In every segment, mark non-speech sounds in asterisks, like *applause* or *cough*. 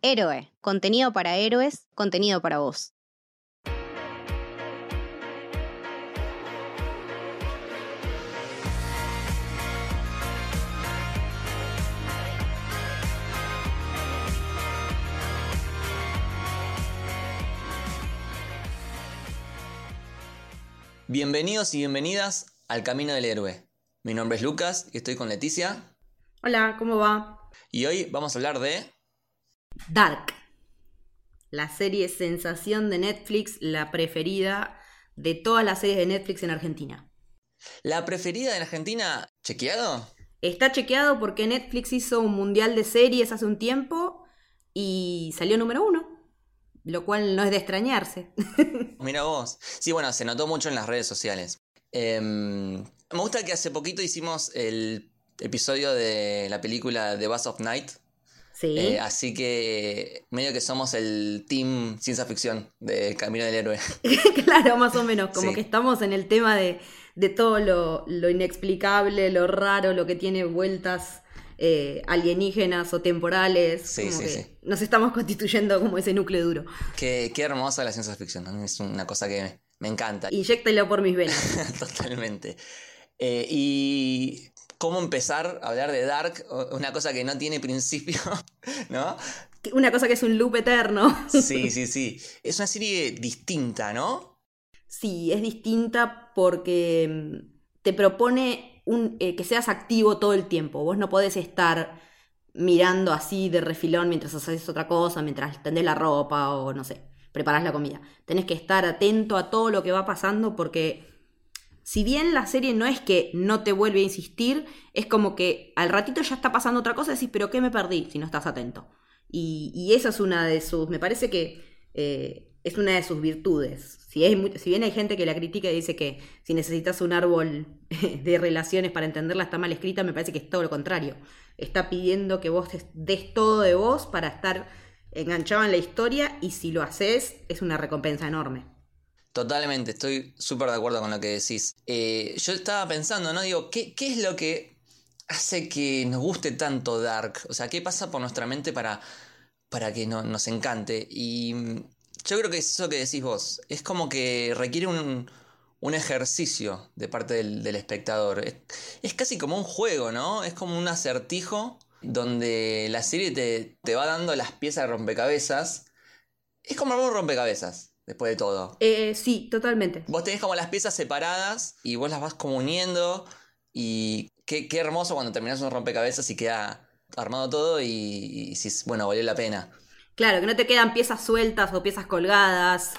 Héroe, contenido para héroes, contenido para vos. Bienvenidos y bienvenidas al Camino del Héroe. Mi nombre es Lucas y estoy con Leticia. Hola, ¿cómo va? Y hoy vamos a hablar de... Dark. La serie sensación de Netflix, la preferida de todas las series de Netflix en Argentina. ¿La preferida en Argentina? ¿Chequeado? Está chequeado porque Netflix hizo un mundial de series hace un tiempo y salió número uno. Lo cual no es de extrañarse. *laughs* Mira vos. Sí, bueno, se notó mucho en las redes sociales. Em, me gusta que hace poquito hicimos el episodio de la película The Bus of Night. Sí. Eh, así que medio que somos el team ciencia ficción de Camino del Héroe. *laughs* claro, más o menos. Como Sí. que estamos en el tema de, de todo lo, lo inexplicable, lo raro, lo que tiene vueltas eh, alienígenas o temporales. Sí, como sí, que sí. Nos estamos constituyendo como ese núcleo duro. Qué, qué hermosa la ciencia ficción. A mí es una cosa que me, me encanta. Inyéctelo por mis venas. *laughs* Totalmente. Eh, y cómo empezar a hablar de Dark, una cosa que no tiene principio, *laughs* ¿no? Una cosa que es un loop eterno. Sí, *laughs* sí, sí. Es una serie distinta, ¿no? Sí, es distinta porque mm, te propone un, eh, que seas activo todo el tiempo. Vos no podés estar mirando así de refilón mientras haces otra cosa, mientras tendés la ropa o no sé, preparás la comida. Tenés que estar atento a todo lo que va pasando porque si bien la serie no es que no te vuelve a insistir, es como que al ratito ya está pasando otra cosa y decís, pero ¿qué me perdí si no estás atento? Y, y esa es una de sus, me parece que eh, es una de sus virtudes. Si, es si bien hay gente que la critica y dice que si necesitas un árbol *laughs* de relaciones para entenderla está mal escrita, me parece que es todo lo contrario. Está pidiendo que vos des todo de vos para estar enganchado en la historia y si lo haces es una recompensa enorme. Totalmente, estoy súper de acuerdo con lo que decís. Eh, yo estaba pensando, ¿no? Digo, ¿qué, ¿qué es lo que hace que nos guste tanto Dark? O sea, ¿qué pasa por nuestra mente para, para que no- nos encante? Y mm, yo creo que es eso que decís vos. Es como que requiere un, un ejercicio de parte del, espectador. Es, es casi como un juego, ¿no? Es como un acertijo donde la serie te, te va dando las piezas de rompecabezas. Es como un rompecabezas, después de todo. Eh, sí, totalmente. Vos tenés como las piezas separadas y vos las vas como uniendo. Y qué, qué hermoso cuando terminás un rompecabezas y queda armado todo y, y decís, bueno, valió la pena. Claro, que no te quedan piezas sueltas o piezas colgadas.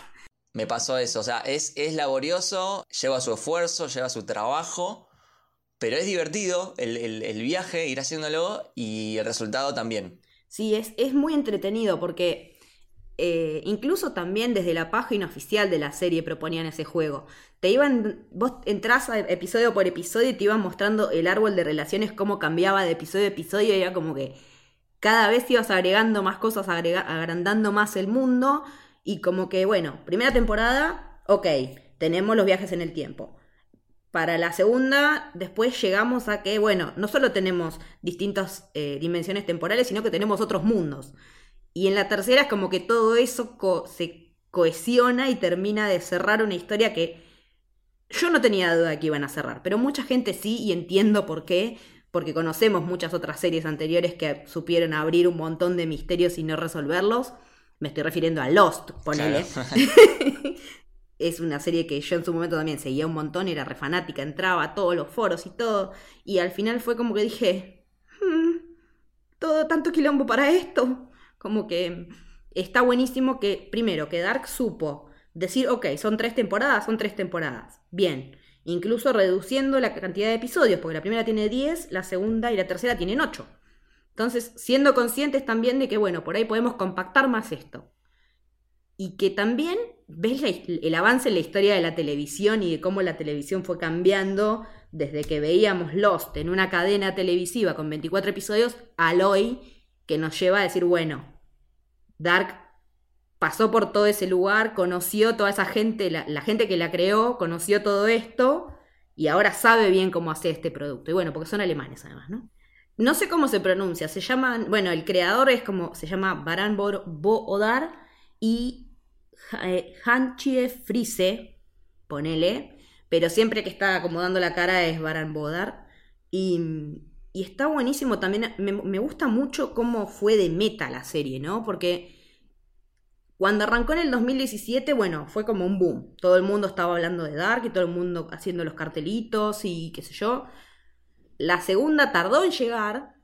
Me pasó eso, o sea, es, es laborioso, lleva su esfuerzo, lleva su trabajo, pero es divertido el, el- el viaje, ir haciéndolo y el resultado también. Sí, es, es muy entretenido porque eh, incluso también desde la página oficial de la serie proponían ese juego. Te iban, vos entrás a episodio por episodio y te iban mostrando el árbol de relaciones, cómo cambiaba de episodio a episodio, y era como que cada vez ibas agregando más cosas, agrandando más el mundo, y como que, bueno, primera temporada, ok, tenemos los viajes en el tiempo. Para la segunda, después llegamos a que, bueno, no solo tenemos distintas eh, dimensiones temporales, sino que tenemos otros mundos. Y en la tercera es como que todo eso co- se cohesiona y termina de cerrar una historia que yo no tenía duda de que iban a cerrar, pero mucha gente sí y entiendo por qué, porque conocemos muchas otras series anteriores que supieron abrir un montón de misterios y no resolverlos. Me estoy refiriendo a Lost, ponele. Claro. *laughs* *laughs* es una serie que yo en su momento también seguía un montón, era re fanática, entraba a todos los foros y todo, y al final fue como que dije, "Hmm, todo tanto quilombo para esto. Como que está buenísimo que, primero, que Dark supo decir, ok, son tres temporadas, son tres temporadas. Bien. Incluso reduciendo la cantidad de episodios, porque la primera tiene 10, la segunda y la tercera tienen 8. Entonces, siendo conscientes también de que, bueno, por ahí podemos compactar más esto. Y que también ves el avance en la historia de la televisión y de cómo la televisión fue cambiando desde que veíamos Lost en una cadena televisiva con 24 episodios al hoy que nos lleva a decir, bueno, Dark pasó por todo ese lugar, conoció toda esa gente, la, gente que la creó, conoció todo esto y ahora sabe bien cómo hacer este producto. Y bueno, porque son alemanes además, ¿no? No sé cómo se pronuncia, se llaman, bueno, el creador es como, se llama Baran Bo- Boodar y eh, Hanchie Frise, ponele, pero siempre que está como dando la cara es Baran Bodar. Y, y está buenísimo también, me, gusta mucho cómo fue de meta la serie, ¿no? Porque cuando arrancó en el 2017, bueno, fue como un boom. Todo el mundo estaba hablando de Dark y todo el mundo haciendo los cartelitos y qué sé yo. La segunda tardó en llegar,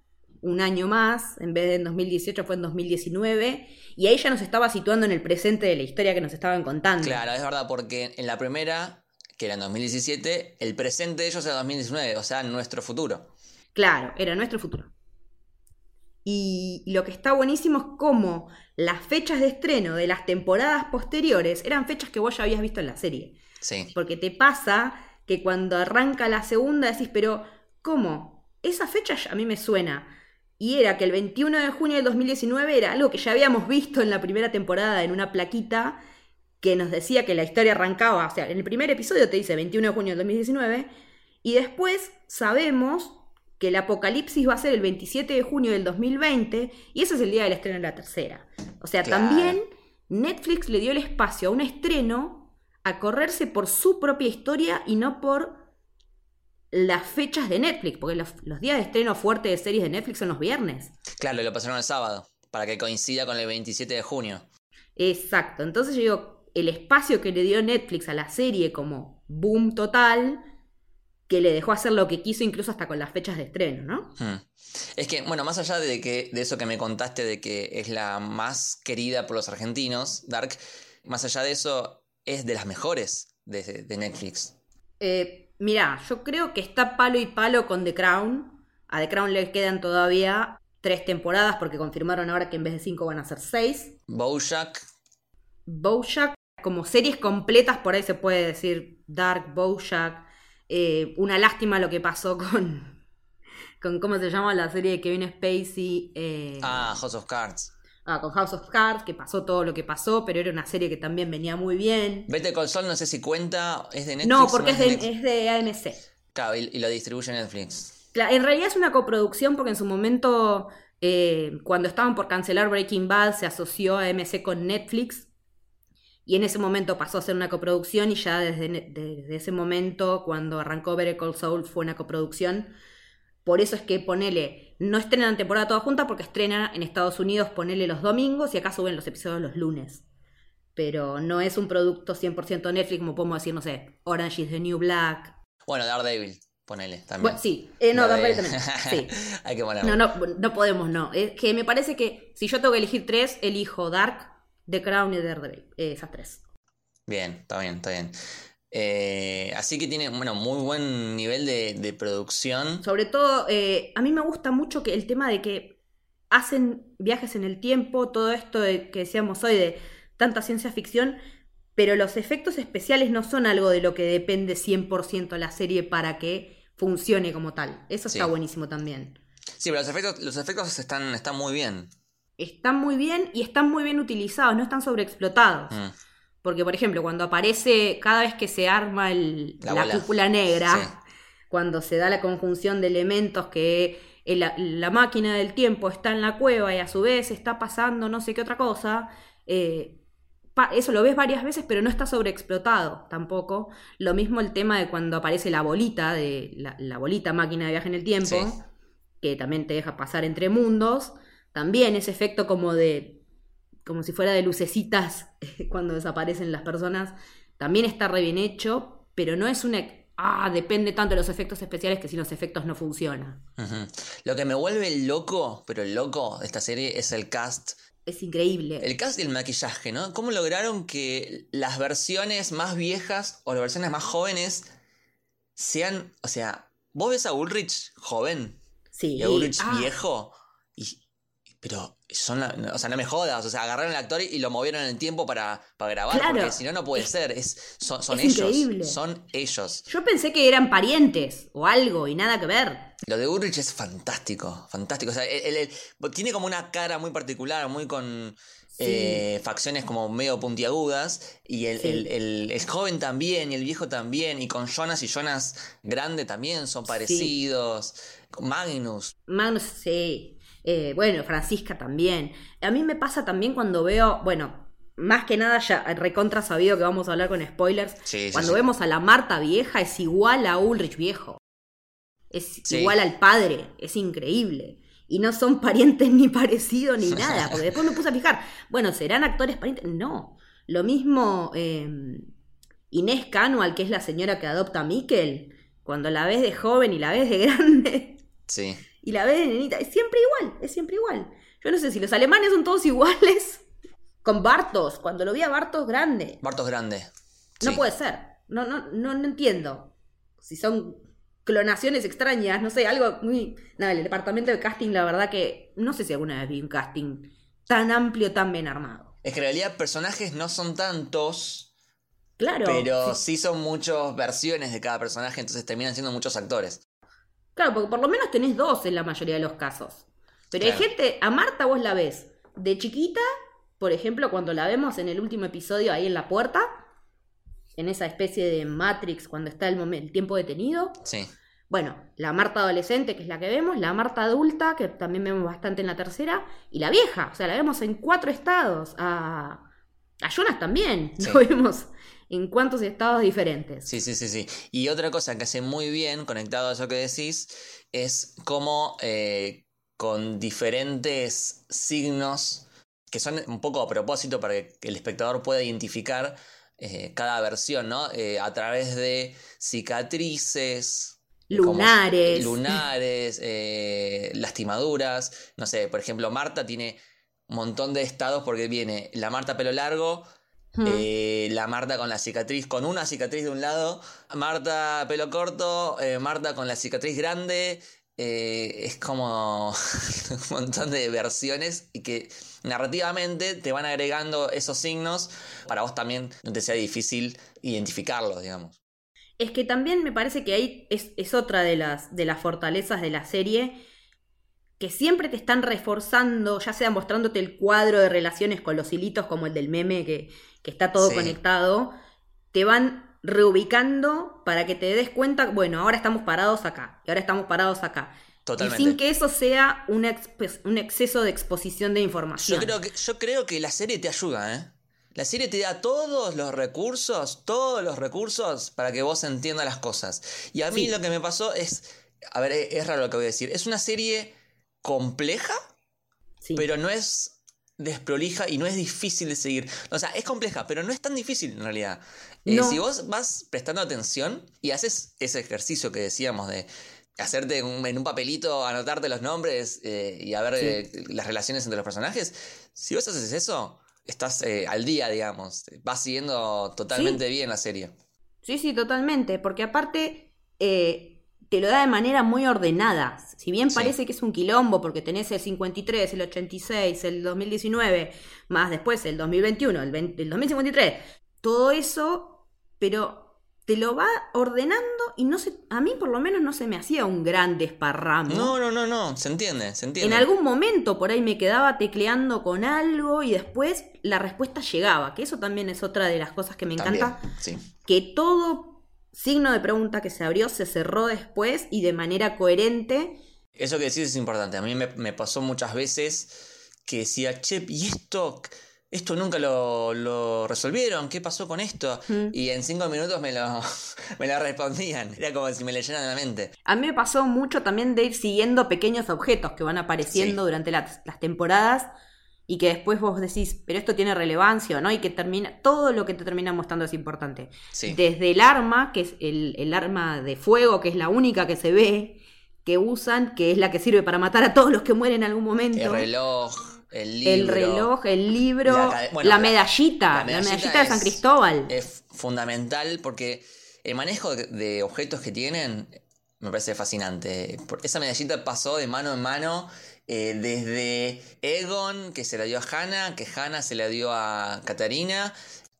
un año más, en vez de en 2018 fue en 2019, y ahí ya nos estaba situando en el presente de la historia que nos estaban contando. Claro, es verdad, porque en la primera, que era en 2017, el presente de ellos era 2019, o sea, nuestro futuro. Claro, era nuestro futuro. Y lo que está buenísimo es cómo las fechas de estreno de las temporadas posteriores eran fechas que vos ya habías visto en la serie. Sí. Porque te pasa que cuando arranca la segunda decís, pero ¿cómo? Esa fecha a mí me suena. Y era que el 21 de junio del 2019 era algo que ya habíamos visto en la primera temporada en una plaquita que nos decía que la historia arrancaba, o sea, en el primer episodio te dice 21 de junio del 2019, y después sabemos que el apocalipsis va a ser el 27 de junio del 2020, y ese es el día del estreno de la tercera. O sea, Claro. también Netflix le dio el espacio a un estreno a correrse por su propia historia y no por las fechas de Netflix, porque los, los días de estreno fuerte de series de Netflix son los viernes. Claro, lo pasaron el sábado, para que coincida con el 27 de junio. Exacto, entonces yo digo, el espacio que le dio Netflix a la serie como boom total, que le dejó hacer lo que quiso incluso hasta con las fechas de estreno, ¿no? Hmm. Es que, bueno, más allá de que de eso que me contaste de que es la más querida por los argentinos, Dark, más allá de eso, es de las mejores de, de Netflix. Eh, mirá, yo creo que está palo y palo con The Crown. A The Crown le quedan todavía tres temporadas porque confirmaron ahora que en vez de cinco van a ser seis. Bojack, Bojack, como series completas, por ahí se puede decir Dark, Bojack. Eh, una lástima lo que pasó *laughs* con, con, ¿cómo se llama? La serie de Kevin Spacey. eh, ah, House of Cards. ah, con House of Cards, que pasó todo lo que pasó, pero era una serie que también venía muy bien. Vete con Sol, no sé si cuenta, es de Netflix. No, porque es de, es de AMC. Claro, y, y lo distribuye Netflix. En realidad es una coproducción porque en su momento, eh, cuando estaban por cancelar Breaking Bad, se asoció a AMC con Netflix. Y en ese momento pasó a ser una coproducción y ya desde, ese momento, cuando arrancó Better Call Saul, fue una coproducción. Por eso es que ponele, no estrenan temporada toda junta porque estrenan en Estados Unidos, ponele los domingos y acá suben los episodios los lunes. Pero no es un producto 100% Netflix, como podemos decir, no sé, Orange is the New Black. Bueno, Daredevil, ponele también. Bueno, sí, eh, no, Daredevil. Daredevil también. *laughs* Sí. Hay que ponerlo. No, no, no podemos, no. Es que me parece que si yo tengo que elegir tres, elijo Dark, The Crown y Daredevil. Eh, esas tres. Bien, está bien, está bien. Eh, así que tiene, bueno, muy buen nivel de, de producción. Sobre todo, eh, a mí me gusta mucho que el tema de que hacen viajes en el tiempo, todo esto de, que decíamos hoy de tanta ciencia ficción, pero los efectos especiales no son algo de lo que depende 100% la serie para que funcione como tal. Eso está buenísimo también. Sí, pero los efectos, los efectos están, están muy bien. Están muy bien y están muy bien utilizados, no están sobreexplotados. Mm, Porque, por ejemplo, cuando aparece, cada vez que se arma el- La cúpula negra, Sí. cuando se da la conjunción de elementos que el- la, máquina del tiempo está en la cueva y a su vez está pasando no sé qué otra cosa, eh, eso lo ves varias veces, pero no está sobreexplotado tampoco. Lo mismo el tema de cuando aparece la bolita, de la, la bolita máquina de viaje en el tiempo, Sí. que también te deja pasar entre mundos. También ese efecto como de como si fuera de lucecitas *laughs* cuando desaparecen las personas, también está re bien hecho, pero no es una... Ah, depende tanto de los efectos especiales que sin los efectos no funciona. Lo que me vuelve loco, pero el loco de esta serie es el cast. Es increíble. El cast y el maquillaje, ¿no? ¿Cómo lograron que las versiones más viejas o las versiones más jóvenes sean. O sea, vos ves a Ulrich joven sí. y a Ulrich Ah, viejo. Pero son la- o sea, no me jodas, o sea, agarraron al actor y lo movieron en el tiempo para, para grabar, Claro. porque si no, no puede ser. Es, son son es ellos. increíble. Son ellos. Yo pensé que eran parientes o algo y nada que ver. Lo de Ulrich es fantástico, fantástico. O sea, él- él- él- tiene como una cara muy particular, muy con eh, facciones como medio puntiagudas. Y el, Sí. el- el- joven también, y el viejo también. Y con Jonas y Jonas grande también son parecidos. Magnus. Magnus, sí. Eh, bueno, Francisca también. A mí me pasa también cuando veo, bueno, más que nada ya recontra sabido que vamos a hablar con spoilers. Sí, sí, cuando sí. vemos a la Marta vieja es igual a Ulrich viejo. Es igual al padre, es increíble. Y no son *laughs* parientes ni parecidos ni nada, *laughs* porque después me puse a fijar, bueno, ¿serán actores parientes? No. Lo mismo eh, Inés Canual, que es la señora que adopta a Miquel, cuando la ves de joven y la ves de *laughs* grande, Sí. Y la ves de nenita, es siempre igual, es siempre igual. Yo no sé si los alemanes son todos *laughs* iguales. Con Bartos, cuando lo vi a Bartos grande. Bartos Grande. No Sí. puede ser. No, no, no, no entiendo. Si son clonaciones extrañas, no sé, algo muy. Nada, el departamento de casting, la verdad que. No sé si alguna vez vi un casting tan amplio, tan bien armado. Es que en realidad personajes no son tantos, Claro. pero sí. sí son muchas versiones de cada personaje, entonces terminan siendo muchos actores. Claro, porque por lo menos tenés dos en la mayoría de los casos. Pero hay gente, a Marta vos la ves de chiquita, por ejemplo, cuando la vemos en el último episodio ahí en la puerta, en esa especie de Matrix cuando está el, momen- el tiempo detenido. Sí. Bueno, la Marta adolescente, que es la que vemos, la Marta adulta, que también vemos bastante en la tercera, y la vieja, o sea, la vemos en cuatro estados. A, a Jonas también, Sí. lo vemos en cuántos estados diferentes. Sí, sí, sí, sí. Y otra cosa que hace muy bien, conectado a eso que decís, es cómo eh, con diferentes signos, que son un poco a propósito para que el espectador pueda identificar eh, cada versión, ¿no? Eh, a través de cicatrices. como- Lunares. lunares, eh, lastimaduras. No sé, por ejemplo, Marta tiene un montón de estados porque viene la Marta pelo largo, Hmm. eh, la Marta con la cicatriz, con una cicatriz de un lado, Marta pelo corto, eh, Marta con la cicatriz grande. eh, es como *laughs* un montón de versiones y que narrativamente te van agregando esos signos para vos también no te sea difícil identificarlos, digamos. Es que también me parece que ahí es, es otra de las, de las fortalezas de la serie, que siempre te están reforzando, ya sea mostrándote el cuadro de relaciones con los hilitos como el del meme, que, que está todo Sí. conectado, te van reubicando para que te des cuenta, bueno, ahora estamos parados acá, y ahora estamos parados acá. Totalmente. Y sin que eso sea un exceso de exposición de Yo información. creo, que, yo creo que la serie te ayuda, ¿eh? La serie te da todos los recursos, todos los recursos para que vos entiendas las cosas. Y a mí Sí. lo que me pasó es, a ver, es es raro lo que voy a decir, es una serie compleja, Sí. pero no es desprolija y no es difícil de seguir. O sea, es compleja, pero no es tan difícil en realidad. Eh, si vos vas prestando atención y haces ese ejercicio que decíamos de hacerte un- en un papelito, anotarte los nombres eh, y a ver Sí. eh, las relaciones entre los personajes, si vos haces eso, estás al día, digamos. Vas siguiendo totalmente bien la serie. Sí, sí, totalmente, porque aparte eh, te lo da de manera muy ordenada. Si bien Sí. parece que es un quilombo, porque tenés el 53, el 86, el 2019, más después el 2021, el, 20 el 2053, todo eso, pero te lo va ordenando y no se, a mí por lo menos no se me hacía un gran desparramo. No, no, no, no, se entiende, se En entiende. algún momento por ahí me quedaba tecleando con algo y después la respuesta llegaba, que eso también es otra de las cosas que me También, encanta sí. que todo signo de pregunta que se abrió se cerró después y de manera coherente. Eso que decís es importante. A mí me, me pasó muchas veces que decía, che, ¿y esto? Esto nunca lo, lo resolvieron. ¿Qué pasó con esto? Mm. Y en cinco minutos me lo, *laughs* me lo respondían. Era como si me leyeran la mente. A mí me pasó mucho también de ir siguiendo pequeños objetos que van apareciendo Sí. durante las, las temporadas y que después vos decís, pero esto tiene relevancia o no, y que termina, todo lo que te termina mostrando es importante. Sí. Desde el arma, que es el, el arma de fuego, que es la única que se ve, que usan, que es la que sirve para matar a todos los que mueren en algún momento. El reloj, el libro. El reloj, el libro, La bueno, medallita, la la medallita medallita, de San Cristóbal. Es fundamental porque el manejo de, objetos que tienen me parece fascinante. Esa medallita pasó de mano en mano eh, desde Egon, que se la dio a Hannah, que Hannah se la dio a Katarina.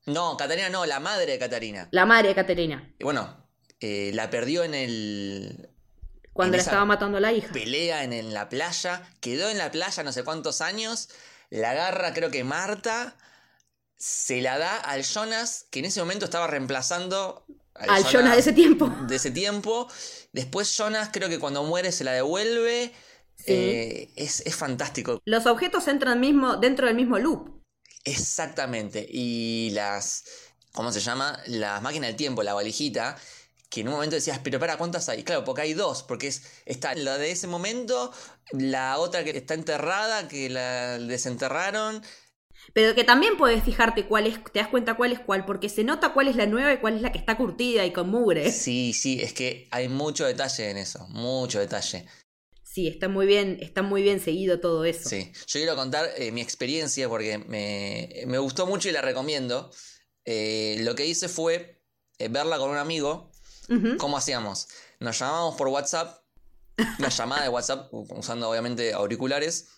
No, Katarina no, la madre de Katarina. La madre de Caterina. Y bueno, eh, la perdió en el. Cuando En la estaba matando a la hija. pelea en, en la playa, quedó en la playa no sé cuántos años, la agarra creo que Marta, se la da al Jonas, que en ese momento estaba reemplazando Al Jonas de ese tiempo. de ese tiempo. Después Jonas creo que cuando muere se la devuelve. Sí. Eh, es, es fantástico. Los objetos entran mismo, dentro del mismo loop. Exactamente. Y las. ¿Cómo se llama? Las máquinas del tiempo, la valijita. Que en un momento decías, pero para, ¿cuántas hay? Claro, porque hay dos, porque es, está la de ese momento, la otra que está enterrada, que la desenterraron. Pero que también puedes fijarte cuál es, te das cuenta cuál es cuál, porque se nota cuál es la nueva y cuál es la que está curtida y con mugre. Sí, sí, es que hay mucho detalle en eso, mucho detalle. Sí, está muy bien, está muy bien seguido todo eso. Sí, yo quiero contar eh, mi experiencia porque me, me gustó mucho y la recomiendo. Eh, lo que hice fue eh, verla con un amigo. ¿Cómo hacíamos? Nos llamábamos por WhatsApp, una llamada de WhatsApp, usando obviamente auriculares,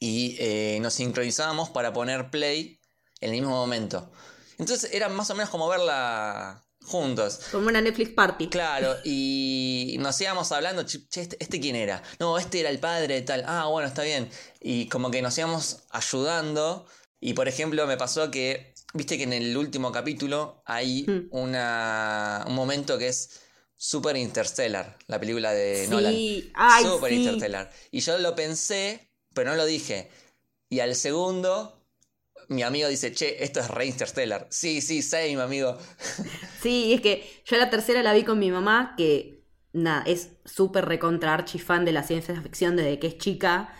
y nos sincronizábamos para poner play en el mismo momento. Entonces era más o menos como verla juntos. Como una Netflix party. Claro, *laughs* y nos íbamos hablando, che, este, este quién era? No, este era el padre de tal. Ah, bueno, está bien. Y como que nos íbamos ayudando. Y por ejemplo, me pasó que, viste que en el último capítulo hay Mm. una, un momento que es Super Interstellar, la película de Nolan. Sí, ay, Super sí. Interstellar. Y yo lo pensé, pero no lo dije. Y al segundo, mi amigo dice, che, esto es re Interstellar. Sí, sí, same, amigo. *laughs* Sí, es que yo la tercera la vi con mi mamá, que nada, es súper recontra archi fan de la ciencia ficción desde que es chica.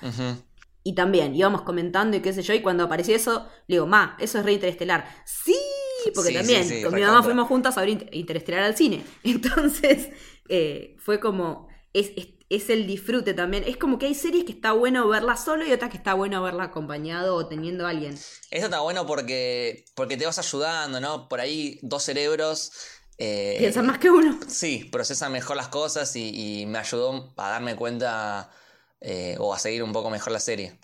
Y también íbamos comentando y qué sé yo, y cuando apareció eso, le digo, ma, eso es re interestelar. Sí, porque Sí, también sí, sí, con mi mamá fuimos juntas a ver Inter- interestelar al cine. *laughs* Entonces, eh, fue como, es, es, es el disfrute también. Es como que hay series que está bueno verla solo y otras que está bueno verla acompañado o teniendo a alguien. Esto está bueno porque, porque te vas ayudando, ¿no? Por ahí dos cerebros. eh, Piensan más que uno. Sí, procesan mejor las cosas y, y me ayudó a darme cuenta eh, o a seguir un poco mejor la serie.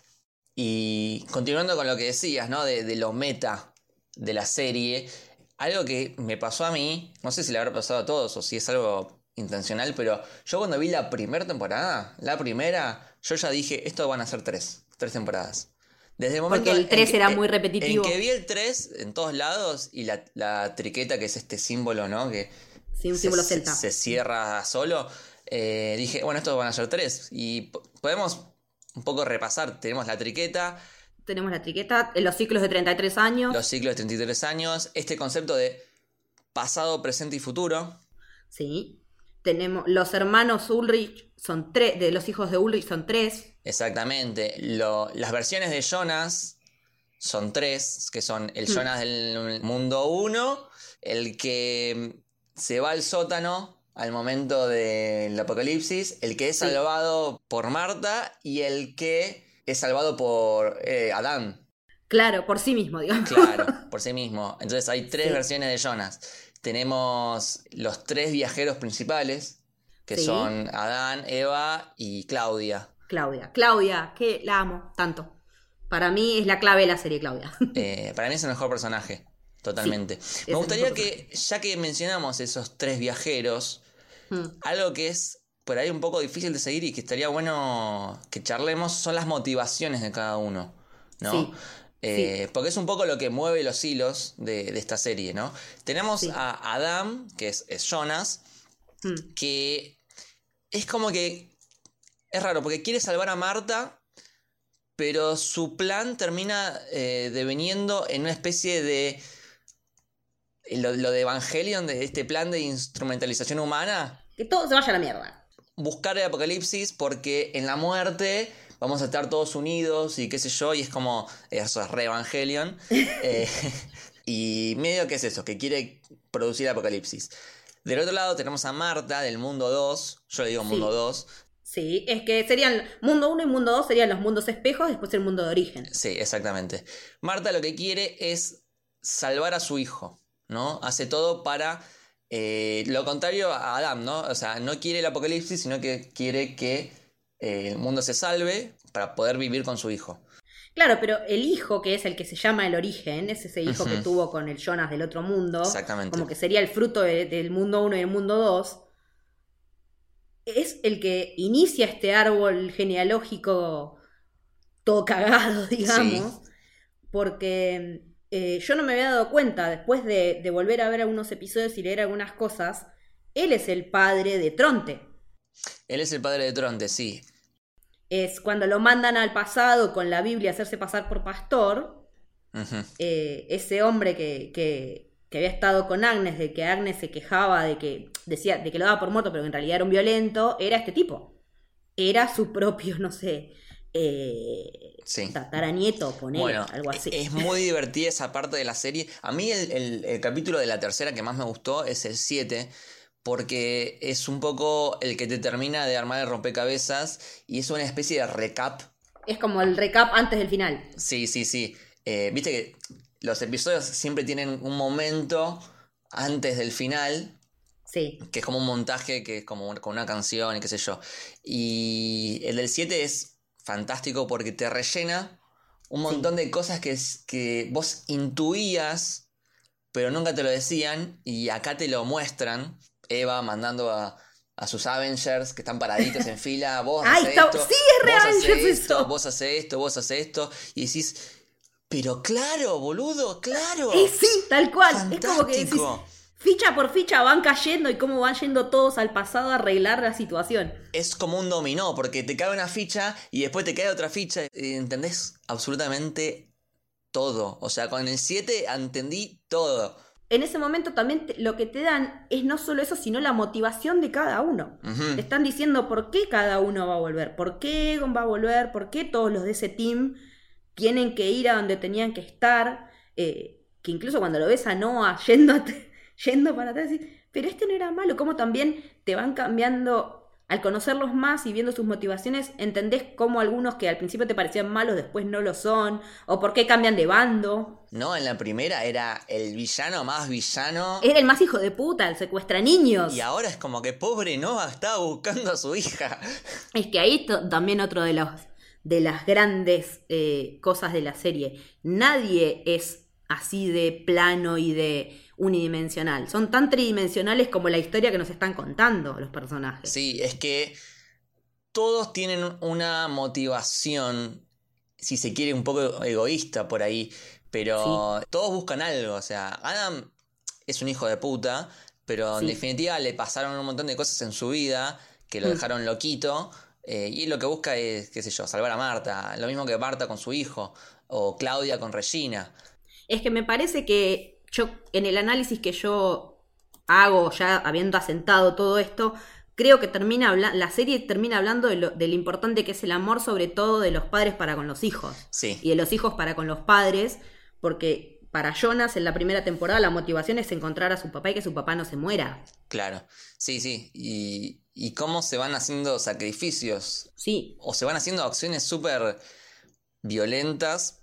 Y continuando con lo que decías, ¿no? De, de lo meta de la serie, algo que me pasó a mí, no sé si le habrá pasado a todos o si es algo intencional, pero yo cuando vi la primera temporada, la primera, yo ya dije, esto van a ser tres, tres temporadas. Desde el momento Porque el en 3 que- era muy repetitivo. En que vi el 3 en todos lados y la, la triqueta, que es este símbolo, ¿no? Que Sí, un se- símbolo celta. se cierra solo. eh, dije, bueno, estos van a ser tres. Y po- podemos un poco repasar. Tenemos la triqueta, Tenemos la etiqueta, en los ciclos de 33 años. los ciclos de 33 años, este concepto de pasado, presente y futuro. Sí. Tenemos los hermanos Ulrich, son tres, de los hijos de Ulrich son tres. Exactamente. Lo- las versiones de Jonas son tres, que son el Mm. Jonas del mundo 1, el que se va al sótano al momento del apocalipsis, el que es Sí. salvado por Marta y el que es salvado por eh, Adán. Claro, por sí mismo, digamos. Claro, *laughs* por sí mismo. Entonces hay tres Sí. versiones de Jonas. Tenemos los tres viajeros principales, que Sí. son Adán, Eva y Claudia. Claudia. Claudia, que la amo tanto. Para mí es la clave de la serie, Claudia. Eh, *laughs* para mí es el mejor personaje, totalmente. Me gustaría que, ya que mencionamos esos tres viajeros, Mm. algo que es por ahí un poco difícil de seguir y que estaría bueno que charlemos son las motivaciones de cada uno, ¿no? Sí, Eh, Porque es un poco lo que mueve los hilos de, de esta serie, ¿no? Tenemos Sí. a Adam, que es, es Jonas, Mm. que es como que es raro porque quiere salvar a Marta, pero su plan termina eh, deveniendo en una especie de eh, lo, lo de Evangelion, de este plan de instrumentalización humana, Que todo se vaya a la mierda. buscar el apocalipsis porque en la muerte vamos a estar todos unidos y qué sé yo, y es como, eso es re Evangelion. *laughs* Eh, y medio que es eso, que quiere producir apocalipsis. Del otro lado tenemos a Marta del mundo 2, yo le digo Sí. mundo 2, Sí, es que serían mundo 1 y mundo 2 serían los mundos espejos, después el mundo de origen. Sí, exactamente. Marta lo que quiere es salvar a su hijo, ¿no? Hace todo para eh, lo contrario a Adam, ¿no? O sea, no quiere el apocalipsis, sino que quiere que eh, el mundo se salve para poder vivir con su hijo. Claro, pero el hijo, que es el que se llama el origen, es ese hijo que tuvo con el Jonas del otro mundo, Exactamente. como que sería el fruto de- del mundo 1 y el mundo 2, es el que inicia este árbol genealógico todo cagado, *laughs* digamos, porque eh, yo no me había dado cuenta, después de, de volver a ver algunos episodios y leer algunas cosas, él es el padre de Tronte. Él es el padre de Tronte, sí. Es cuando lo mandan al pasado con la Biblia a hacerse pasar por pastor, eh, ese hombre que, que, que había estado con Agnes, de que Agnes se quejaba de que decía de que lo daba por muerto, pero que en realidad era un violento, era este tipo. Era su propio, no sé, eh, Sí. tataranieto, poner Bueno, algo así. es muy divertida esa parte de la serie. A mí el, el- el capítulo de la tercera que más me gustó es el 7, porque es un poco el que te termina de armar el rompecabezas y es una especie de recap. Es como el recap antes del final. Sí, sí, sí. Eh, Viste que los episodios siempre tienen un momento antes del final, Sí. que es como un montaje, que es como con una canción y qué sé yo. Y el del 7 es fantástico porque te rellena un montón de cosas que, es- que vos intuías, pero nunca te lo decían, y acá te lo muestran. Eva mandando a, a sus Avengers que están paraditos en fila, *laughs* vos haces esto, sí, es vos haces esto, vos haces esto, vos haces esto, y decís, pero claro, boludo, claro. Eh, sí, tal cual. Es como que decís, ficha por ficha van cayendo y cómo van yendo todos al pasado a arreglar la situación. es como un dominó, porque te cae una ficha y después te cae otra ficha. y ¿Entendés? Absolutamente todo. O sea, con el 7 entendí todo. En ese momento también te- lo que te dan es no solo eso, sino la motivación de cada uno. Te están diciendo por qué cada uno va a volver, por qué Egon va a volver, por qué todos los de ese team tienen que ir a donde tenían que estar. eh, que incluso cuando lo ves a Noah yendo, *laughs* yendo para atrás, decís, pero este no era malo. Como también te van cambiando, al conocerlos más y viendo sus motivaciones, entendés cómo algunos que al principio te parecían malos después no lo son, o por qué cambian de bando. No, en la primera era el villano más villano. Era el más hijo de puta, el secuestra niños. Y ahora es como que pobre Noah estaba buscando a su hija. *laughs* Es que ahí también otro de los de las grandes eh, cosas de la serie. Nadie es así de plano y de unidimensional. Son tan tridimensionales como la historia que nos están contando los personajes. Sí, es que todos tienen una motivación, si se quiere, un poco egoísta por ahí, pero todos buscan algo. O sea, Adam es un hijo de puta, pero en Sí. definitiva le pasaron un montón de cosas en su vida que lo Mm. dejaron loquito. eh, y lo que busca es, qué sé yo, salvar a Marta. Lo mismo que Marta con su hijo, o Claudia con Regina. Es que me parece que yo, en el análisis que yo hago, ya habiendo asentado todo esto, creo que termina la serie termina hablando de lo, de lo importante que es el amor, sobre todo de los padres para con los hijos. Sí. y de los hijos para con los padres, porque para Jonas en la primera temporada la motivación es encontrar a su papá y que su papá no se muera. Claro, sí, sí. Y, y cómo se van haciendo sacrificios Sí, o se van haciendo acciones súper violentas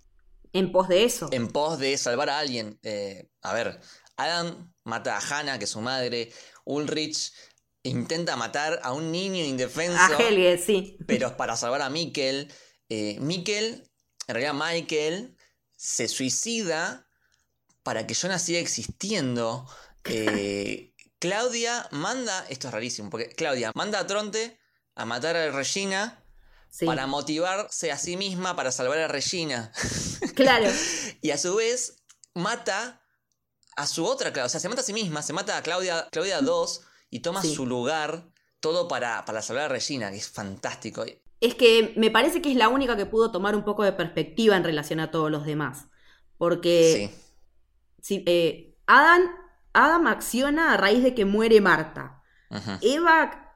en pos de eso. en pos de salvar a alguien. Eh, a ver, Adam mata a Hannah, que es su madre. Ulrich intenta matar a un niño indefenso, A Helge, sí. pero es para salvar a Mikkel. Eh, Mikkel, en realidad Michael, se suicida para que Jonah siga existiendo. *laughs* Eh, Claudia manda, esto es rarísimo, porque Claudia manda a Tronte a matar a Regina sí. para motivarse a sí misma para salvar a Regina. *laughs* Claro, Y a su vez mata a su otra Claudia. O sea, se mata a sí misma, se mata a Claudia, Claudia 2 y toma Sí. su lugar. Todo para, para salvar a Regina, que es fantástico. es que me parece que es la única que pudo tomar un poco de perspectiva en relación a todos los demás. Porque Sí, si, eh, Adam, Adam acciona a raíz de que muere Marta. Eva,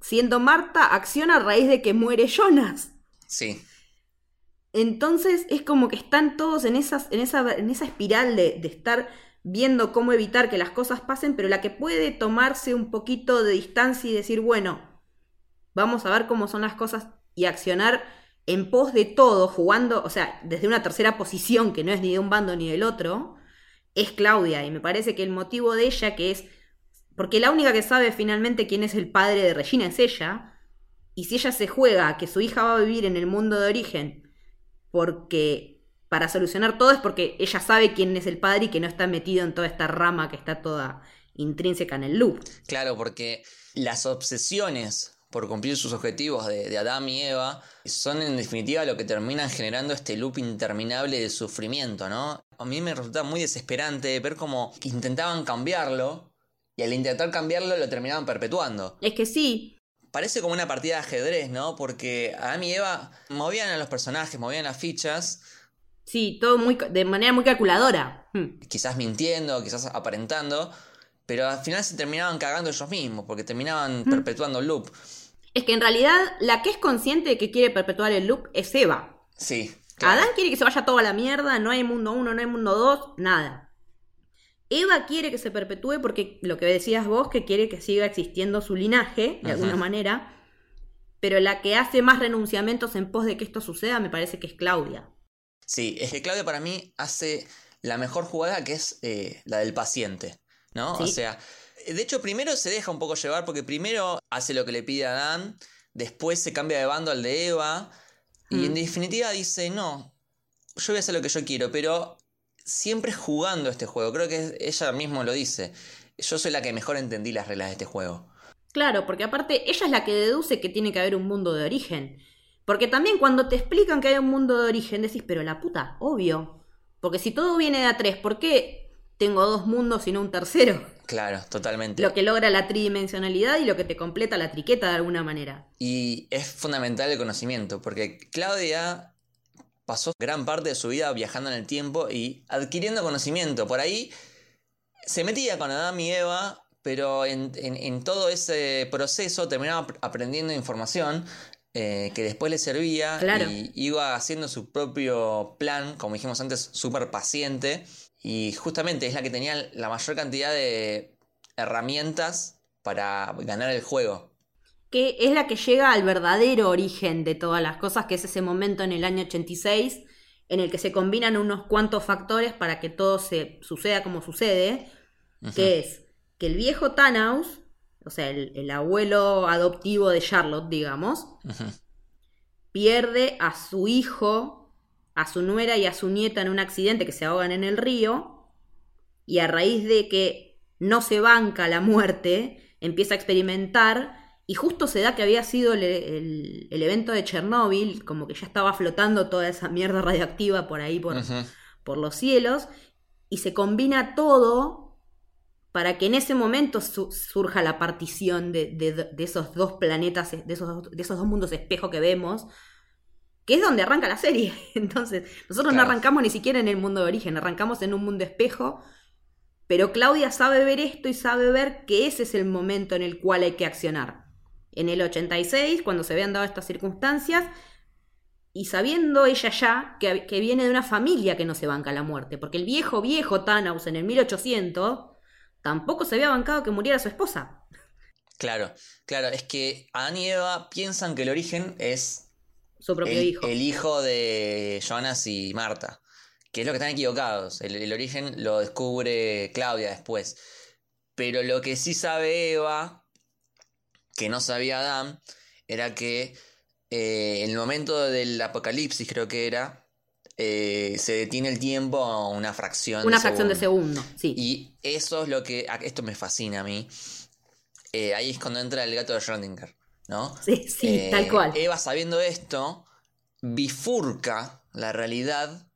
siendo Marta, acciona a raíz de que muere Jonas. sí, Entonces es como que están todos en, esas, en, esa, en esa espiral de, de estar viendo cómo evitar que las cosas pasen, pero la que puede tomarse un poquito de distancia y decir, bueno, vamos a ver cómo son las cosas y accionar en pos de todo, jugando, o sea, desde una tercera posición que no es ni de un bando ni del otro, es Claudia. Y me parece que el motivo de ella, que es, porque la única que sabe finalmente quién es el padre de Regina es ella, Y si ella se juega a que su hija va a vivir en el mundo de origen porque para solucionar todo es porque ella sabe quién es el padre y que no está metido en toda esta rama que está toda intrínseca en el loop. Claro, porque las obsesiones por cumplir sus objetivos de, de, Adán y Eva son en definitiva lo que terminan generando este loop interminable de sufrimiento, ¿no? A mí me resulta muy desesperante ver cómo intentaban cambiarlo y al intentar cambiarlo lo terminaban perpetuando. Es que sí. Parece como una partida de ajedrez, ¿no? Porque Adán y Eva movían a los personajes, movían las fichas. Sí, todo muy, de manera muy calculadora. Hmm. Quizás mintiendo, quizás aparentando, pero al final se terminaban cagando ellos mismos, porque terminaban hmm. perpetuando el loop. Es que en realidad la que es consciente de que quiere perpetuar el loop es Eva. Sí. Adán quiere que se vaya toda la mierda, no hay mundo 1, no hay mundo 2, nada. Eva quiere que se perpetúe porque lo que decías vos, que quiere que siga existiendo su linaje, de alguna manera. Pero la que hace más renunciamientos en pos de que esto suceda me parece que es Claudia. Sí, es que Claudia para mí hace la mejor jugada que es eh, la del paciente, ¿no? O sea, de hecho, primero se deja un poco llevar porque primero hace lo que le pide a Dan, después se cambia de bando al de Eva y en mm. definitiva dice, no, yo voy a hacer lo que yo quiero, pero siempre jugando este juego. Creo que ella mismo lo dice. Yo soy la que mejor entendí las reglas de este juego. Claro, porque aparte ella es la que deduce que tiene que haber un mundo de origen. Porque también cuando te explican que hay un mundo de origen decís, pero la puta, obvio. Porque si todo viene de a tres, ¿por qué tengo dos mundos y no un tercero? Claro, totalmente. Lo que logra la tridimensionalidad y lo que te completa la triqueta de alguna manera. Y es fundamental el conocimiento, porque Claudia pasó gran parte de su vida viajando en el tiempo y adquiriendo conocimiento. Por ahí se metía con Adam y Eva, pero en, todo ese proceso terminaba aprendiendo información eh, que después le servía y iba haciendo su propio plan, como dijimos antes, súper paciente y justamente es la que tenía la mayor cantidad de herramientas para ganar el juego. Que es la que llega al verdadero origen de todas las cosas, que es ese momento en el año 86 en el que se combinan unos cuantos factores para que todo se suceda como sucede, que es que el viejo Thanos, o sea, el, abuelo adoptivo de Charlotte, digamos, pierde a su hijo a su nuera y a su nieta en un accidente que se ahogan en el río, y a raíz de que no se banca la muerte, empieza a experimentar, y justo se da que había sido el, evento de Chernóbil, como que ya estaba flotando toda esa mierda radioactiva por ahí, por, por los cielos, y se combina todo para que en ese momento surja la partición de, de, esos dos planetas, de esos, de esos dos mundos espejo que vemos, que es donde arranca la serie. *laughs* Entonces, nosotros no arrancamos ni siquiera en el mundo de origen, arrancamos en un mundo espejo, pero Claudia sabe ver esto y sabe ver que ese es el momento en el cual hay que accionar. En el 86, cuando se habían dado estas circunstancias, y sabiendo ella ya que, que, viene de una familia que no se banca la muerte, porque el viejo, viejo Thanos en el 1800 tampoco se había bancado que muriera su esposa. Claro, claro, es que Adán y Eva piensan que el origen es su propio hijo. El hijo de Jonas y Marta. Que es lo que están equivocados. El, origen lo descubre Claudia después. Pero lo que sí sabe Eva, que no sabía Adam, era que eh, en el momento del apocalipsis, creo que era, eh, se detiene el tiempo a una fracción una fracción de segundo, sí. Y eso es lo que. Esto me fascina a mí. Eh, ahí es cuando entra el gato de Schrödinger. ¿no? Sí, sí, tal cual. Eva, sabiendo esto, bifurca la realidad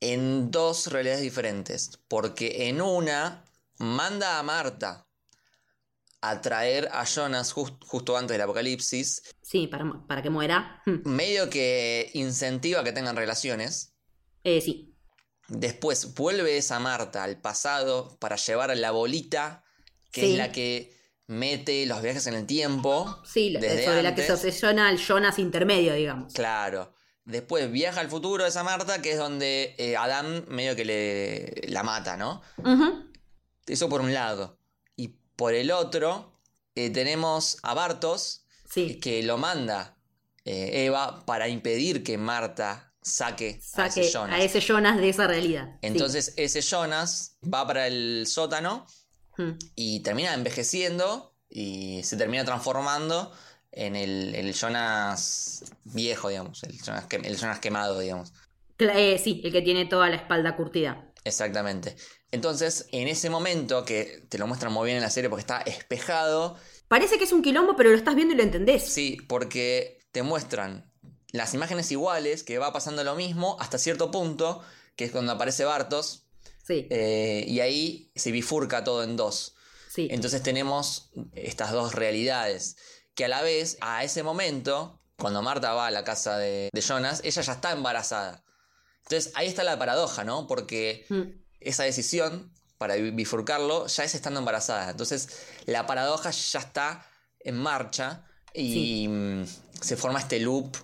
en dos realidades diferentes. Porque en una manda a Marta a traer a Jonas justo antes del apocalipsis. Sí, para, para que muera. Hmm. Medio que incentiva que tengan relaciones. Eh, sí. Después vuelve esa Marta al pasado para llevar a la bolita, que es la que mete los viajes en el tiempo. Sí, sobre la que se obsesiona el Jonas intermedio, digamos. Claro. Después viaja al futuro de esa Marta, que es donde eh, Adam medio que le la mata, ¿no? Eso por un lado. Por el otro, eh, tenemos a Bartos, que lo manda eh, Eva para impedir que Marta saque, a, ese Jonas. a ese Jonas de esa realidad. Entonces ese Jonas va para el sótano y termina envejeciendo y se termina transformando en el, el Jonas viejo, digamos, el Jonas, que- el Jonas quemado, digamos. Eh, sí, el que tiene toda la espalda curtida. Exactamente. Entonces, en ese momento, que te lo muestran muy bien en la serie porque está espejado, Parece que es un quilombo, pero lo estás viendo y lo entendés. sí, porque te muestran las imágenes iguales, que va pasando lo mismo hasta cierto punto, que es cuando aparece Bartos, Sí, eh, y ahí se bifurca todo en dos. sí. Entonces tenemos estas dos realidades, que a la vez, a ese momento, cuando Marta va a la casa de, de Jonas, ella ya está embarazada. Entonces ahí está la paradoja, ¿no? Porque Mm, esa decisión para bi- bifurcarlo ya es estando embarazada. Entonces la paradoja ya está en marcha y mm, se forma este loop.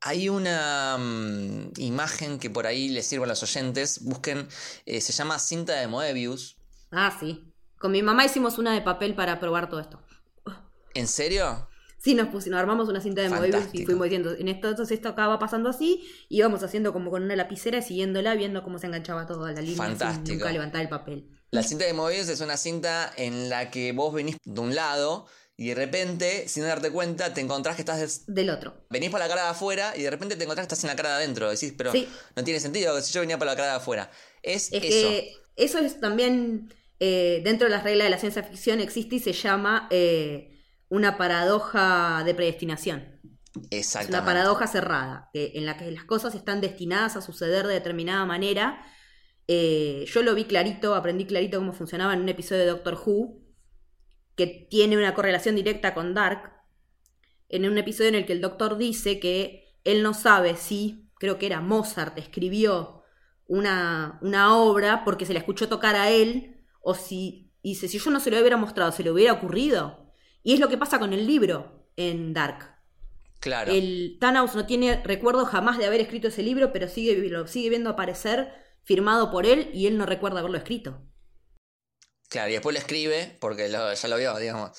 Hay una mm, imagen que por ahí les sirve a los oyentes. Busquen, eh, se llama cinta de Moebius. Ah, sí. Con mi mamá hicimos una de papel para probar todo esto. ¿En serio? Sí, nos pusimos, armamos una cinta de Moebius y fuimos diciendo, en esto, entonces esto acá va pasando así, y íbamos haciendo como con una lapicera y siguiéndola, viendo cómo se enganchaba toda la línea sin Fantástico. nunca levantar el papel. La cinta de Moebius es una cinta en la que vos venís de un lado y de repente, sin darte cuenta, te encontrás que estás des- Del otro. Venís por la cara de afuera y de repente te encontrás que estás en la cara de adentro. Decís, pero Sí. no tiene sentido si yo venía por la cara de afuera. Es, Es eso. que eso es también, eh, dentro de las reglas de la ciencia ficción, existe y se llama eh, una paradoja de predestinación. Es una paradoja cerrada, que- en la que las cosas están destinadas a suceder de determinada manera. Eh, yo lo vi clarito, aprendí clarito cómo funcionaba en un episodio de Doctor Who, que tiene una correlación directa con Dark, en un episodio en el que el doctor dice que él no sabe si, creo que era Mozart, escribió una, una obra porque se la escuchó tocar a él, o si, dice, si yo no se lo hubiera mostrado, se le hubiera ocurrido. Y es lo que pasa con el libro en Dark. Claro. El Thanos no tiene recuerdo jamás de haber escrito ese libro, pero sigue, lo sigue viendo aparecer firmado por él y él no recuerda haberlo escrito. Claro, y después lo escribe porque lo- ya lo vio, digamos.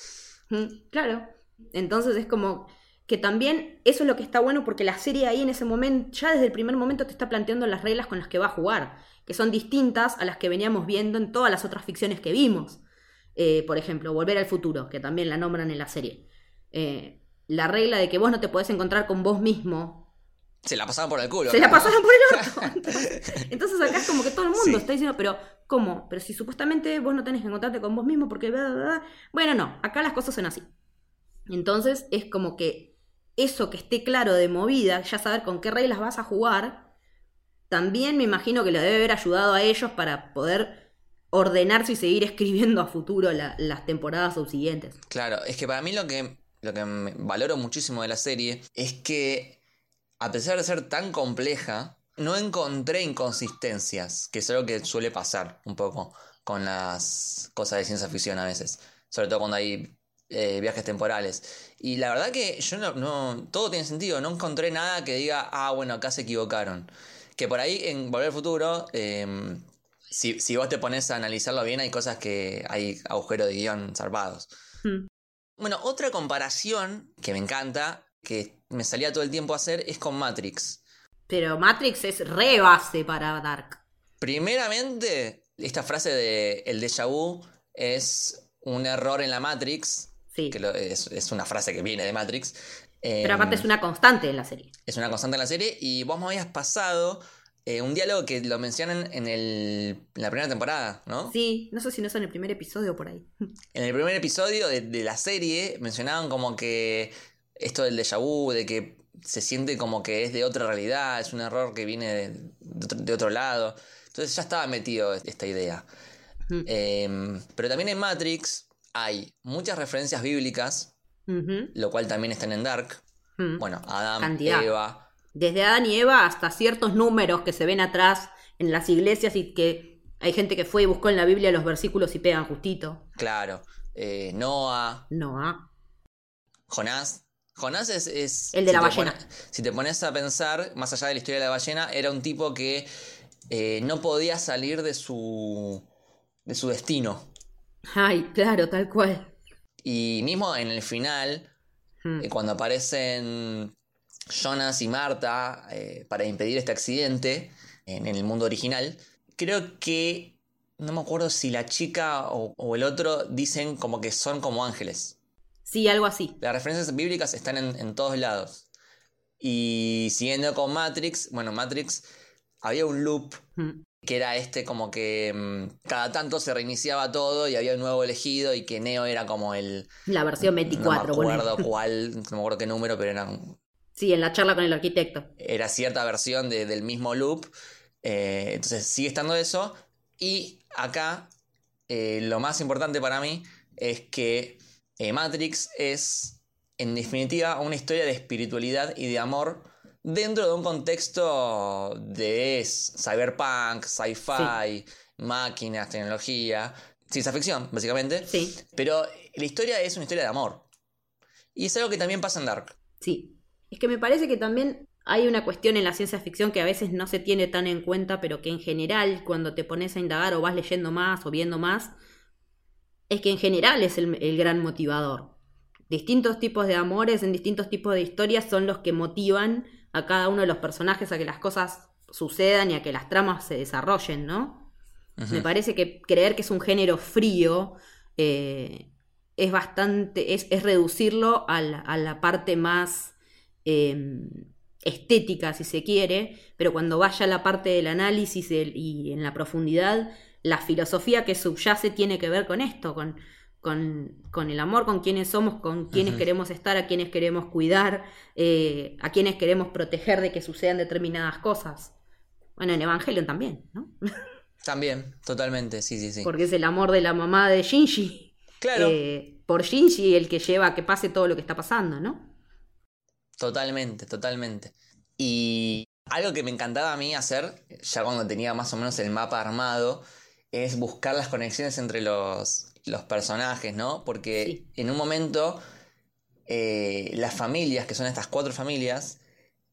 Mm, Claro. Entonces es como que también eso es lo que está bueno porque la serie ahí en ese momento, ya desde el primer momento te está planteando las reglas con las que va a jugar, que son distintas a las que veníamos viendo en todas las otras ficciones que vimos. Eh, por ejemplo, Volver al Futuro, que también la nombran en la serie. Eh, la regla de que vos no te podés encontrar con vos mismo Se la pasaban por el culo. Se la pasaron por el orto. *laughs* Entonces, entonces acá es como que todo el mundo Sí. está diciendo, pero ¿cómo? Pero si supuestamente vos no tenés que encontrarte con vos mismo porque... bla, bla, bla". Bueno, no, acá las cosas son así. Entonces es como que eso que esté claro de movida, ya saber con qué reglas vas a jugar, también me imagino que le debe haber ayudado a ellos para poder ordenarse y seguir *laughs* escribiendo a futuro la- las temporadas subsiguientes. Claro, es que para mí lo que, lo que valoro muchísimo de la serie es que, a pesar de ser tan compleja, no encontré inconsistencias, que es algo que suele pasar un poco con las cosas de ciencia ficción a veces, sobre todo cuando hay eh, viajes temporales. Y la verdad que yo no, todo tiene sentido, no encontré nada que diga, ah, bueno, acá se equivocaron. Que por ahí en Volver al Futuro, eh, si, si vos te pones a analizarlo bien, hay cosas que hay agujeros de guion zarpados. Hmm. Bueno, otra comparación que me encanta, que me salía todo el tiempo a hacer, es con Matrix. Pero Matrix es re base para Dark. Primeramente, esta frase de el déjà vu es un error en la Matrix, Sí. que lo- es, es una frase que viene de Matrix. Pero Em, aparte es una constante en la serie. es una constante en la serie y vos me habías pasado eh, un diálogo que lo mencionan en, el, en la primera temporada, ¿no? Sí, no sé si no es en el primer episodio o por ahí. *laughs* En el primer episodio de, de la serie mencionaban como que esto del déjà vu, de que se siente como que es de otra realidad, es un error que viene de, de otro, de otro lado. Entonces ya estaba metido esta idea. Eh, pero también en Matrix hay muchas referencias bíblicas, lo cual también están en Dark. Mm. Bueno, Cantidad. Eva. Desde Adán y Eva hasta ciertos números que se ven atrás en las iglesias y que hay gente que fue y buscó en la Biblia los versículos y pegan justito. Claro, eh, Noah, No, ah. Jonás. Jonás es... es- El de la ballena. si te pones a pensar, más allá de la historia de la ballena, era un tipo que eh, no podía salir de su, de su destino. Ay, claro, tal cual. Y mismo en el final, Mm. eh, cuando aparecen Jonas y Marta eh, para impedir este accidente en, en el mundo original, creo que, no me acuerdo si la chica o, o el otro dicen como que son como ángeles. Sí, algo así. Las referencias bíblicas están en, en todos lados. Y siguiendo con Matrix, bueno, Matrix había un loop Mm. que era este como que mm, cada tanto se reiniciaba todo y había un nuevo elegido y que Neo era como el... La versión 24, no me acuerdo cuál, no me acuerdo qué número, pero era, Sí, en la charla con el arquitecto. era cierta versión de- del mismo loop. Eh, entonces sigue estando eso. Y acá eh, lo más importante para mí es que eh, Matrix es, en definitiva, una historia de espiritualidad y de amor dentro de un contexto de cyberpunk, sci-fi, máquinas, tecnología, ciencia ficción, básicamente. Sí, Pero la historia es una historia de amor. Y es algo que también pasa en Dark. sí. Es que me parece que también hay una cuestión en la ciencia ficción que a veces no se tiene tan en cuenta, pero que en general, cuando te pones a indagar o vas leyendo más o viendo más, es que en general es el, el gran motivador. Distintos tipos de amores en distintos tipos de historias son los que motivan a cada uno de los personajes a que las cosas sucedan y a que las tramas se desarrollen, ¿no? Me parece que creer que es un género frío eh, es bastante. es, es reducirlo a la, a la parte más eh, estética, si se quiere, pero cuando vaya a la parte del análisis y en la profundidad, la filosofía que subyace tiene que ver con esto, con, con, con el amor, con quienes somos, con quienes queremos estar, a quienes queremos cuidar, eh, a quienes queremos proteger de que sucedan determinadas cosas. Bueno, en Evangelion también, ¿no? También, totalmente, sí, sí, sí. porque es el amor de la mamá de Shinji. Claro, Eh, por Shinji el que lleva a que pase todo lo que está pasando, ¿no? Totalmente, totalmente. Y algo que me encantaba a mí hacer, ya cuando tenía más o menos el mapa armado, es buscar las conexiones entre los, los personajes, ¿no? Porque Sí. en un momento eh, las familias, que son estas cuatro familias,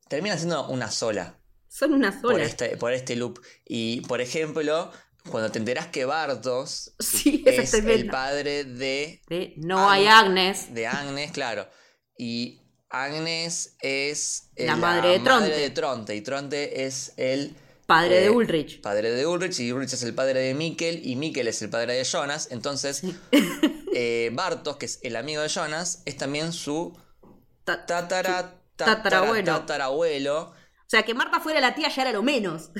terminan siendo una sola. Son una por sola. este, por este loop. Y, por ejemplo, cuando te enterás que Bartos *laughs* Sí, es el padre de, Sí, No hay Agnes. de Agnes, claro. Y Agnes es eh, La madre de Tronte. de Tronte. Y Tronte es el Padre eh, de Ulrich. padre de Ulrich. Y Ulrich es el padre de Mikkel. Y Mikkel es el padre de Jonas. Entonces, *laughs* eh, Bartos, que es el amigo de Jonas, es también su Ta- tatara, su tatara- tatarabuelo. tatarabuelo. O sea, que Marta fuera la tía ya era lo menos.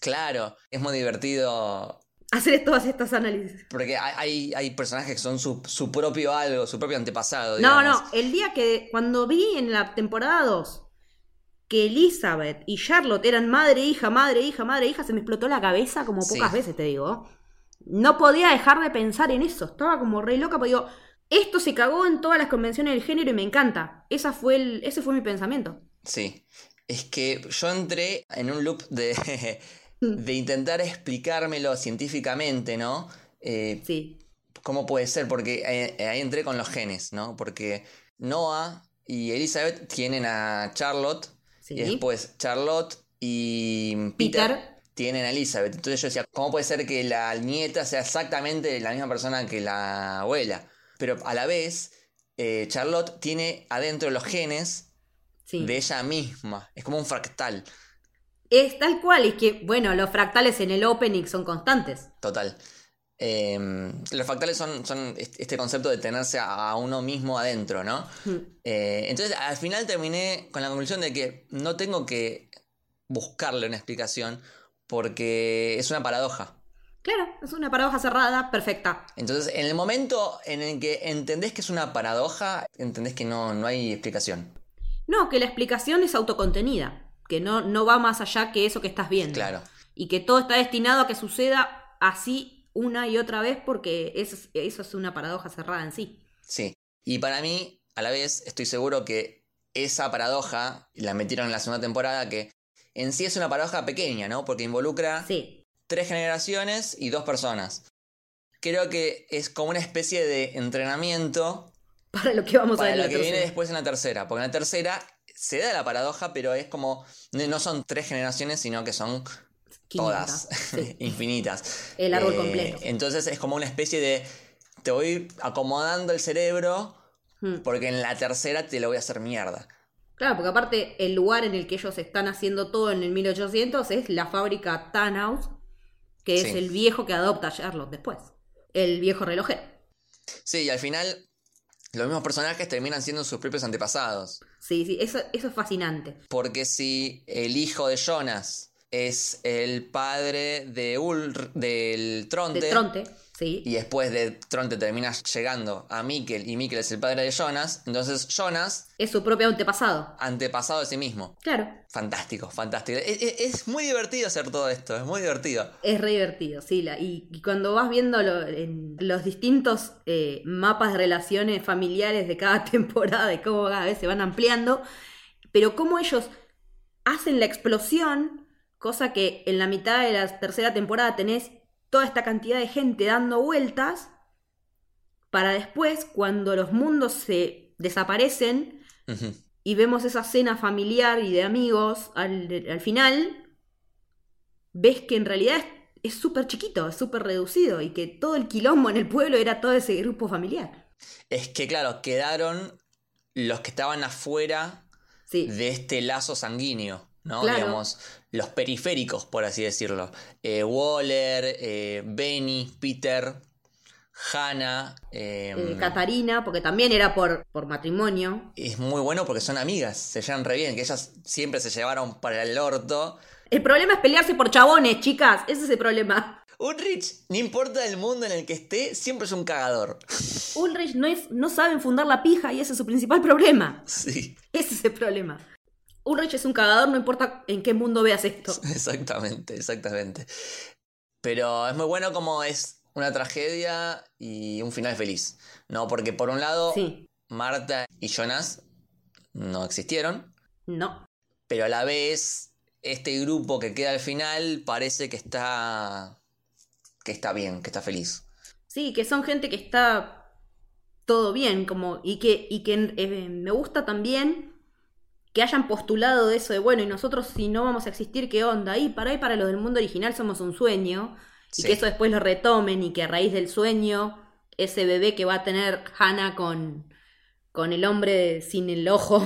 Claro, es muy divertido Hacer todas estas análisis. Porque hay, hay, personajes que son su, su propio algo, su propio antepasado. No, digamos. no, el día que cuando vi en la temporada 2 que Elizabeth y Charlotte eran madre, hija, madre, hija, madre, hija, se me explotó la cabeza como Sí. pocas veces, te digo. No podía dejar de pensar en eso, estaba como re loca, porque digo, esto se cagó en todas las convenciones del género y me encanta. Esa fue el, ese fue mi pensamiento. Sí. Es que yo entré en un loop de, *laughs* de intentar explicármelo científicamente, ¿no? Eh, Sí, ¿Cómo puede ser? Porque eh, ahí entré con los genes, ¿no? Porque Noah y Elizabeth tienen a Charlotte. sí. Y después Charlotte y Peter, Peter. tienen a Elizabeth. Entonces yo decía, ¿cómo puede ser que la nieta sea exactamente la misma persona que la abuela? Pero a la vez, eh, Charlotte tiene adentro los genes sí. de ella misma. Es como un fractal. Es tal cual, es que, bueno, los fractales en el opening son constantes. Total. Eh, los fractales son, son est- este concepto de tenerse a, a uno mismo adentro, ¿no? Mm. Eh, entonces al final terminé con la conclusión de que no tengo que buscarle una explicación porque es una paradoja. Claro, es una paradoja cerrada, perfecta. Entonces, en el momento en el que entendés que es una paradoja, entendés que no, no hay explicación. No, que la explicación es autocontenida, que no, no va más allá que eso que estás viendo. Claro. Y que todo está destinado a que suceda así una y otra vez porque eso es, eso es una paradoja cerrada en sí. Sí. Y para mí, a la vez, estoy seguro que esa paradoja la metieron en la segunda temporada que en sí es una paradoja pequeña, ¿no? Porque involucra Sí, tres generaciones y dos personas. Creo que es como una especie de entrenamiento para lo que vamos a para ver en lo que viene después en la tercera. Porque en la tercera se da la paradoja, pero es como. No son tres generaciones, sino que son 500, todas. sí. *laughs* infinitas. El árbol Eh, completo. Entonces es como una especie de. Te voy acomodando el cerebro. Mm. Porque en la tercera te lo voy a hacer mierda. Claro, porque aparte el lugar en el que ellos están haciendo todo en el 1800 es la fábrica Tannhaus, que es Sí. el viejo que adopta a Charlotte después. El viejo relojero. Sí, y al final los mismos personajes terminan siendo sus propios antepasados. Sí, sí, eso, eso es fascinante. Porque si el hijo de Jonas es el padre de Ul del Tronte, De Tronte, sí. y después de Tronte terminas llegando a Mikkel y Mikkel es el padre de Jonas, entonces Jonas, Es su propio antepasado. antepasado de sí mismo. Claro. Fantástico, fantástico. Es, es- es muy divertido hacer todo esto, es muy divertido. Es re divertido, sí. La, y, y cuando vas viendo lo- en los distintos eh, mapas de relaciones familiares de cada *laughs* temporada, de cómo cada vez se van ampliando, pero cómo ellos hacen la explosión, cosa que en la mitad de la tercera temporada tenés toda esta cantidad de gente dando vueltas, para después, cuando los mundos se desaparecen, y vemos esa cena familiar y de amigos al, al final, ves que en realidad es- es súper chiquito, es súper reducido y que todo el quilombo en el pueblo era todo ese grupo familiar. Es que, claro, quedaron los que estaban afuera Sí, de este lazo sanguíneo, ¿no? Claro. Digamos, los periféricos, por así decirlo. Eh, Waller, eh, Benny, Peter, Hannah. eh, eh, Catarina, porque también era por, por matrimonio. es muy bueno porque son amigas, se llevan re bien, que ellas siempre se llevaron para el orto. El problema es pelearse por chabones, chicas, ese es el problema. Ulrich, no importa el mundo en el que esté, siempre es un cagador. Ulrich no, es, no saben fundar la pija y ese es su principal problema. *laughs* Sí, Ese es el problema. Ulrich es un cagador, no importa en qué mundo veas esto. *laughs* exactamente, exactamente. Pero es muy bueno como es una tragedia y un final feliz, ¿no? Porque por un lado, Sí, Marta y Jonas no existieron, no. pero a la vez este grupo que queda al final parece que está que está bien, que está feliz. Sí, que son gente que está todo bien, como, y que, y que eh, me gusta también que hayan postulado eso de, bueno, y nosotros si no vamos a existir, ¿qué onda? Y para ahí, para los del mundo original somos un sueño, y que eso después lo retomen, y que a raíz del sueño, ese bebé que va a tener Hannah con, con el hombre sin el ojo,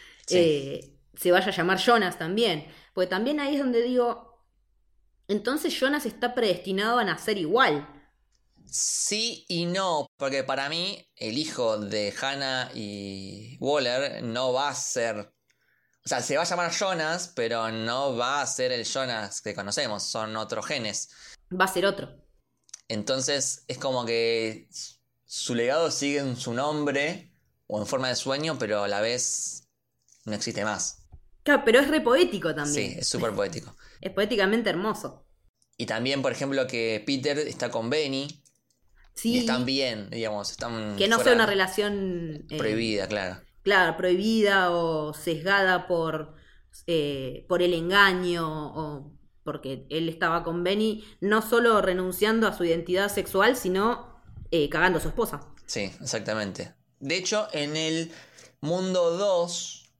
*laughs* Sí. eh, se vaya a llamar Jonas también. Porque también ahí es donde digo, entonces Jonas está predestinado a nacer igual. Sí y no, porque para mí el hijo de Hannah y Waller no va a ser... O sea, se va a llamar Jonas, pero no va a ser el Jonas que conocemos, son otros genes. Va a ser otro. Entonces es como que su legado sigue en su nombre o en forma de sueño, pero a la vez no existe más. Claro, pero es re poético también. Sí, es súper poético. *laughs* Es poéticamente hermoso. Y también, por ejemplo, que Peter está con Benny Sí. y están bien, digamos, están que no fuera- sea una relación. eh, prohibida, claro. Claro, prohibida o sesgada por, eh, por el engaño o porque él estaba con Benny, no solo renunciando a su identidad sexual, sino eh, cagando a su esposa. Sí, exactamente. De hecho, en el mundo 2,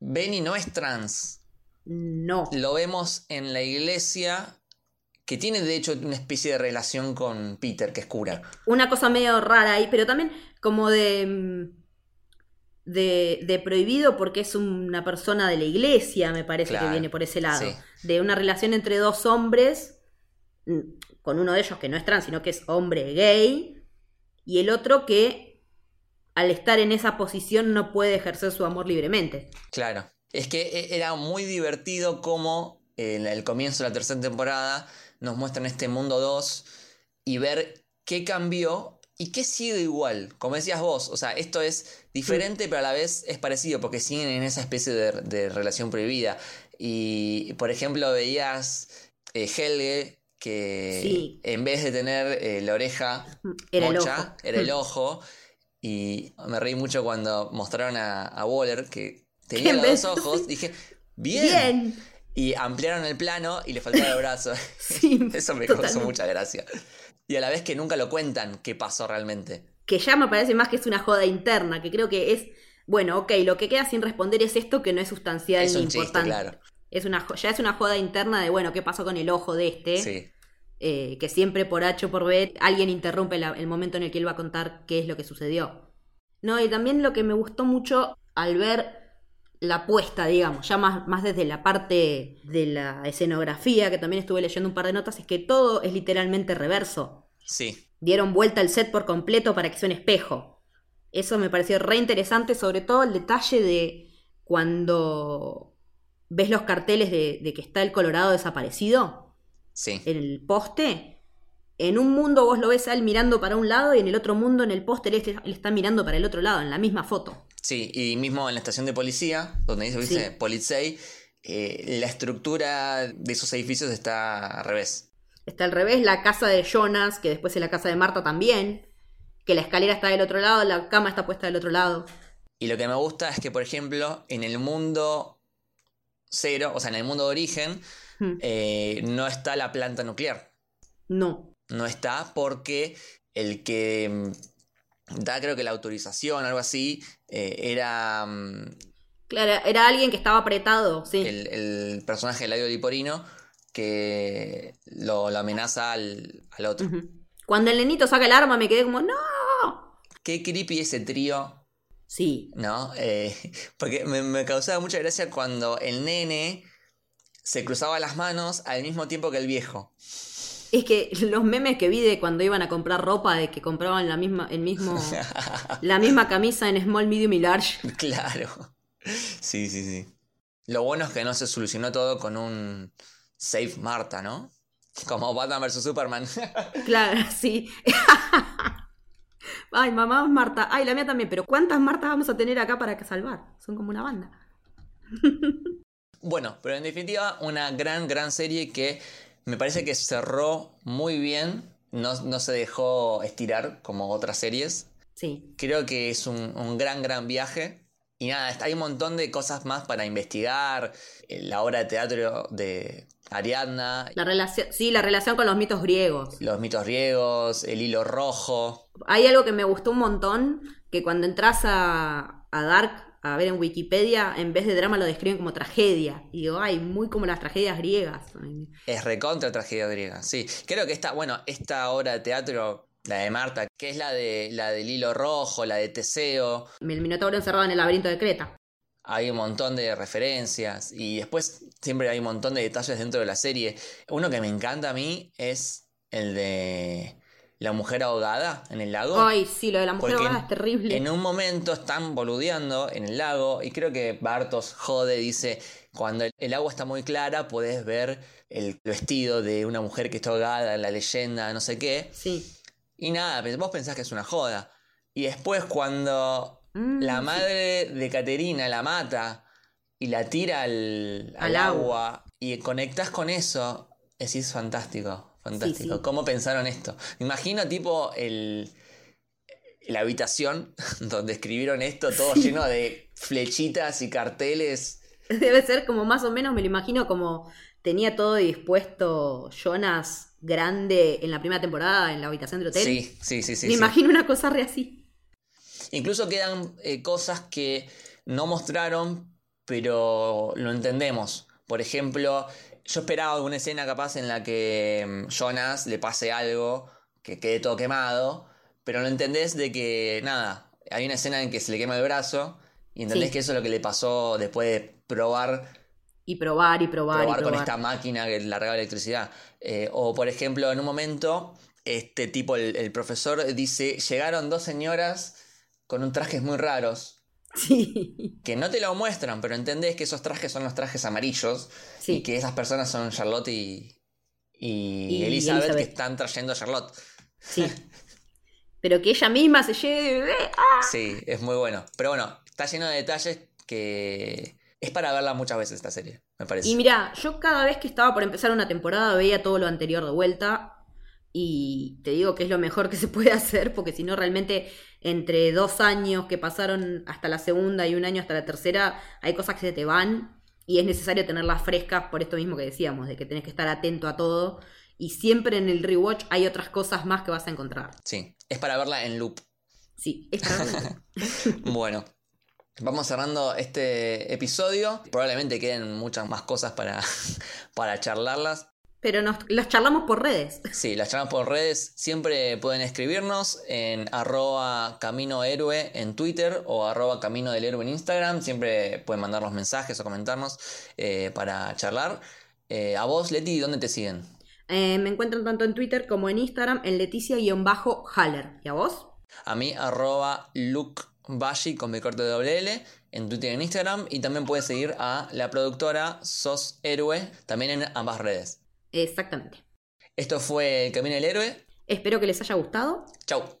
Benny no es trans. No. Lo vemos en la iglesia, que tiene de hecho una especie de relación con Peter, que es cura. Una cosa medio rara ahí, pero también como de. De, de prohibido porque es una persona de la iglesia, me parece Claro, que viene por ese lado. sí. De una relación entre dos hombres, mm, con uno de ellos que no es trans, sino que es hombre gay, y el otro que al estar en esa posición no puede ejercer su amor libremente. Claro. Es que e- era muy divertido como en el comienzo de la tercera temporada nos muestran este mundo 2 y ver qué cambió y qué sigue igual. Como decías vos, o sea, esto es diferente pero a la vez es parecido porque siguen en esa especie de, de relación prohibida. Y, por ejemplo, veías eh, Helge que Sí. en vez de tener eh, la oreja Era el mocha, ojo. era el *laughs* ojo. Y me reí mucho cuando mostraron a, a Waller que tenía en los vez- dos ojos. Dije, bien. Bien. Y ampliaron el plano y le faltaba el brazo. *laughs* Sí, *laughs* Eso me causó totalmente. mucha gracia. Y a la vez que nunca lo cuentan qué pasó realmente. Que ya me parece más que es una joda interna, que creo que es, bueno, ok, lo que queda sin responder es esto que no es sustancial Es ni un chiste, importante. claro. Es una, ya es una joda interna de, bueno, ¿qué pasó con el ojo de este? Sí. Eh, que siempre por H o por B alguien interrumpe la- el momento en el que él va a contar qué es lo que sucedió. No, y también lo que me gustó mucho al ver la apuesta, digamos, ya más, más desde la parte de la escenografía, que también estuve leyendo un par de notas, es que todo es literalmente reverso. Sí. Dieron vuelta al set por completo para que sea un espejo. Eso me pareció re interesante, sobre todo el detalle de cuando ves los carteles de, de que está el Colorado desaparecido Sí. en el poste. En un mundo vos lo ves a él mirando para un lado y en el otro mundo, en el poste, él, est- él está mirando para el otro lado, en la misma foto. Sí, y mismo en la estación de policía, donde dice, dice Sí. Polizei, eh, la estructura de esos edificios está al revés. Está al revés la casa de Jonas, que después es la casa de Marta también. Que la escalera está del otro lado, la cama está puesta del otro lado. Y lo que me gusta es que, por ejemplo, en el mundo cero, o sea, en el mundo de origen, Hmm. eh, no está la planta nuclear. No. No está porque el que mm, da, creo que la autorización, algo así, eh, era mm, Claro, era alguien que estaba apretado, sí. el, el personaje de Ladio Liporino que lo, lo amenaza al, al otro. Cuando el nenito saca el arma me quedé como, no. Qué creepy ese trío Sí, ¿no? Eh, *laughs* porque me, me causaba mucha gracia cuando el nene se cruzaba las manos al mismo tiempo que el viejo. es que los memes que vi de cuando iban a comprar ropa, de que compraban la misma, el mismo, *laughs* la misma camisa en small, medium y large. claro. *laughs* Sí, sí, sí. Lo bueno es que no se solucionó todo con un Save Marta, ¿no? Como Batman vs. Superman. *laughs* Claro, sí. *laughs* Ay, mamá Marta. Ay, la mía también. Pero ¿cuántas Martas vamos a tener acá para que salvar? Son como una banda. *laughs* bueno, pero en definitiva, una gran, gran serie que me parece que cerró muy bien. No, no se dejó estirar como otras series. Sí. Creo que es un, un gran, gran viaje. Y nada, hay un montón de cosas más para investigar. Eh, La obra de teatro de Ariadna, La relación, sí, la relación con los mitos griegos. los mitos griegos, el hilo rojo. Hay algo que me gustó un montón, que cuando entras a, a Dark a ver en Wikipedia, en vez de drama lo describen como tragedia. Y digo, ay, muy como las tragedias griegas. Es recontra tragedia griega, sí. Creo que esta, bueno, esta obra de teatro, la de Marta, que es la de la del hilo rojo, la de Teseo, El Minotauro encerrado en el laberinto de Creta. Hay un montón de referencias y después siempre hay un montón de detalles dentro de la serie. Uno que me encanta a mí es el de la mujer ahogada en el lago. Ay, sí, lo de la mujer Porque ahogada es terrible. En un momento están boludeando en el lago y creo que Bartos jode, dice, cuando el, agua está muy clara podés ver el vestido de una mujer que está ahogada la leyenda, no sé qué. Sí. Y nada, vos pensás que es una joda. Y después cuando Mm, la sí. madre de Caterina la mata y la tira al, al Al agua. agua y conectás con eso, decís fantástico, fantástico. sí. ¿Cómo pensaron esto? Me imagino tipo el la habitación *laughs* donde escribieron esto todo lleno de flechitas y carteles. Debe ser como más o menos, me lo imagino como tenía todo dispuesto Jonas grande en la primera temporada en la habitación del hotel. Sí, sí, sí, sí. me imagino una cosa re así. Incluso quedan eh, cosas que no mostraron, pero lo entendemos. Por ejemplo, yo esperaba alguna escena capaz en la que mm, Jonas le pase algo, que quede todo quemado, pero lo entendés de que, nada, hay una escena en que se le quema el brazo y entendés Sí. que eso es lo que le pasó después de probar Y probar y probar, probar y con probar. esta máquina que largaba electricidad. Eh, o por ejemplo, en un momento, este tipo, el, el profesor dice, llegaron dos señoras con un trajes muy raros, Sí. que no te lo muestran, pero entendés que esos trajes son los trajes amarillos Sí. y que esas personas son Charlotte y, y, Y Elizabeth, Elizabeth. que están trayendo a Charlotte. Sí. *laughs* Pero que ella misma se lleve de bebé. ¡ah! Sí, es muy bueno. Pero bueno, está lleno de detalles que es para verla muchas veces esta serie, me parece. Y mira, yo cada vez que estaba por empezar una temporada veía todo lo anterior de vuelta. Y te digo que es lo mejor que se puede *laughs* hacer, porque si no, realmente entre dos años que pasaron hasta la segunda y un año hasta la tercera, hay cosas que se te van y es necesario tenerlas frescas por esto mismo que decíamos, de que tenés que estar atento a todo. Y siempre en el rewatch hay otras cosas más que vas a encontrar. Sí, es para verla en loop. Sí, es para verlo. *laughs* *laughs* Bueno, vamos cerrando este episodio. Probablemente queden muchas más cosas para, para charlarlas. Pero nos, las charlamos por redes. Sí, las charlamos por redes. Siempre pueden escribirnos en arroba en Twitter o arroba camino del héroe en Instagram. Siempre pueden mandarnos mensajes o comentarnos eh, para charlar. Eh, a vos, Leti, ¿dónde te siguen? Eh, me encuentran tanto en Twitter como en Instagram en Leticia-Haller. ¿Y a vos? A mí, arroba Luke con mi corte de doble L en Twitter y en Instagram. Y también puedes seguir a la productora Sos Héroe también en ambas redes. Exactamente. Esto fue Camino del Héroe. Espero que les haya gustado. Chau.